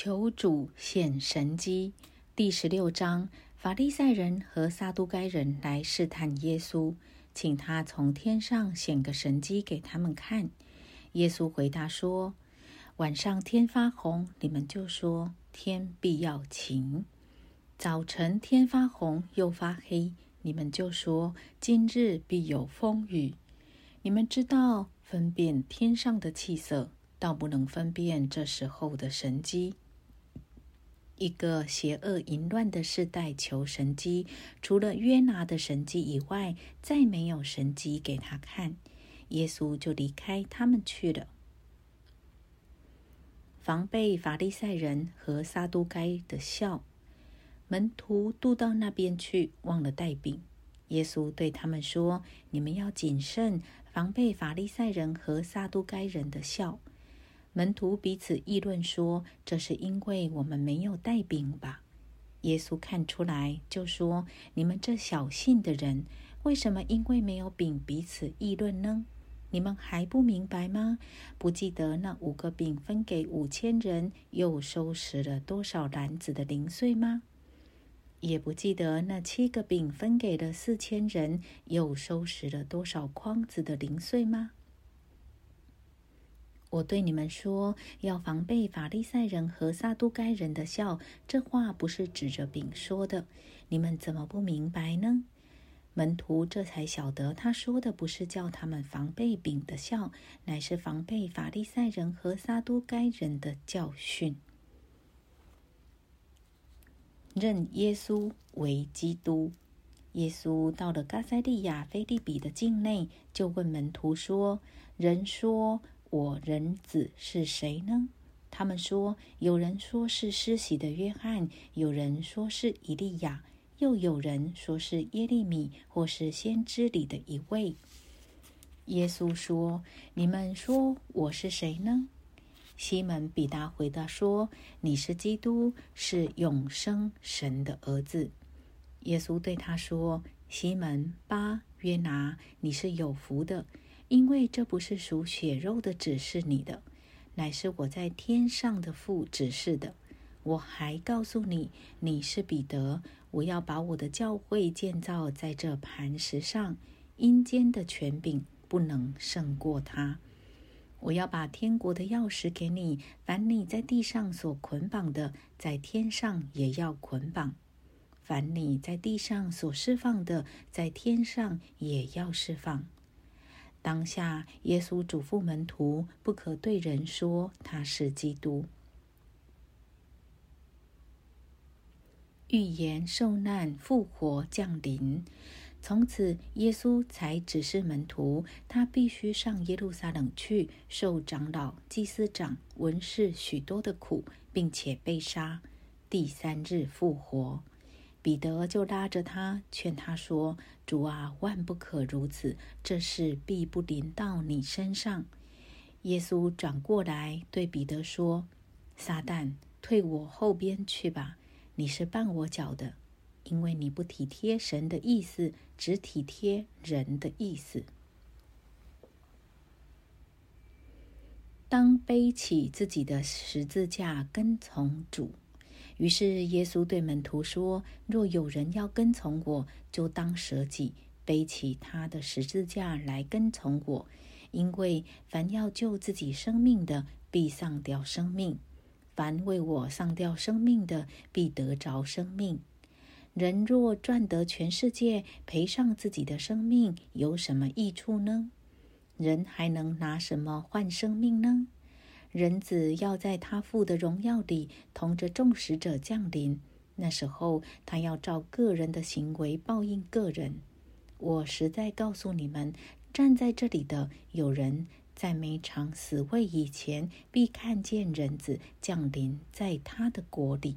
求主显神机。第十六章，法利赛人和撒都该人来试探耶稣，请他从天上显个神机给他们看。耶稣回答说：“晚上天发红，你们就说天必要晴；早晨天发红又发黑，你们就说今日必有风雨。你们知道分辨天上的气色，倒不能分辨这时候的神机。”一个邪恶淫乱的世代求神机，除了约拿的神机以外，再没有神机给他看。耶稣就离开他们去了。防备法利赛人和撒都该的笑，门徒渡到那边去，忘了带饼。耶稣对他们说：“你们要谨慎，防备法利赛人和撒都该人的笑。”门徒彼此议论说：“这是因为我们没有带饼吧？”耶稣看出来，就说：“你们这小信的人，为什么因为没有饼彼此议论呢？你们还不明白吗？不记得那五个饼分给五千人，又收拾了多少篮子的零碎吗？也不记得那七个饼分给了四千人，又收拾了多少筐子的零碎吗？”我对你们说，要防备法利赛人和撒都该人的笑。这话不是指着饼说的，你们怎么不明白呢？门徒这才晓得，他说的不是叫他们防备饼的笑，乃是防备法利赛人和撒都该人的教训。认耶稣为基督。耶稣到了加塞利亚菲利比的境内，就问门徒说：“人说。”我人子是谁呢？他们说，有人说是施洗的约翰，有人说是以利亚，又有人说是耶利米，或是先知里的一位。耶稣说：“你们说我是谁呢？”西门彼得回答说：“你是基督，是永生神的儿子。”耶稣对他说：“西门巴约拿，你是有福的。”因为这不是属血肉的指示你的，乃是我在天上的父指示的。我还告诉你，你是彼得，我要把我的教会建造在这磐石上，阴间的权柄不能胜过他。我要把天国的钥匙给你，凡你在地上所捆绑的，在天上也要捆绑；凡你在地上所释放的，在天上也要释放。当下，耶稣嘱咐门徒不可对人说他是基督。预言受难、复活、降临。从此，耶稣才指示门徒，他必须上耶路撒冷去，受长老、祭司长、文士许多的苦，并且被杀，第三日复活。彼得就拉着他，劝他说：“主啊，万不可如此，这事必不临到你身上。”耶稣转过来对彼得说：“撒旦，退我后边去吧！你是绊我脚的，因为你不体贴神的意思，只体贴人的意思。当背起自己的十字架，跟从主。”于是耶稣对门徒说：“若有人要跟从我，就当舍己，背起他的十字架来跟从我。因为凡要救自己生命的，必丧掉生命；凡为我丧掉生命的，必得着生命。人若赚得全世界，赔上自己的生命，有什么益处呢？人还能拿什么换生命呢？”人子要在他父的荣耀里同着众使者降临，那时候他要照个人的行为报应个人。我实在告诉你们，站在这里的有人在每场死会以前，必看见人子降临在他的国里。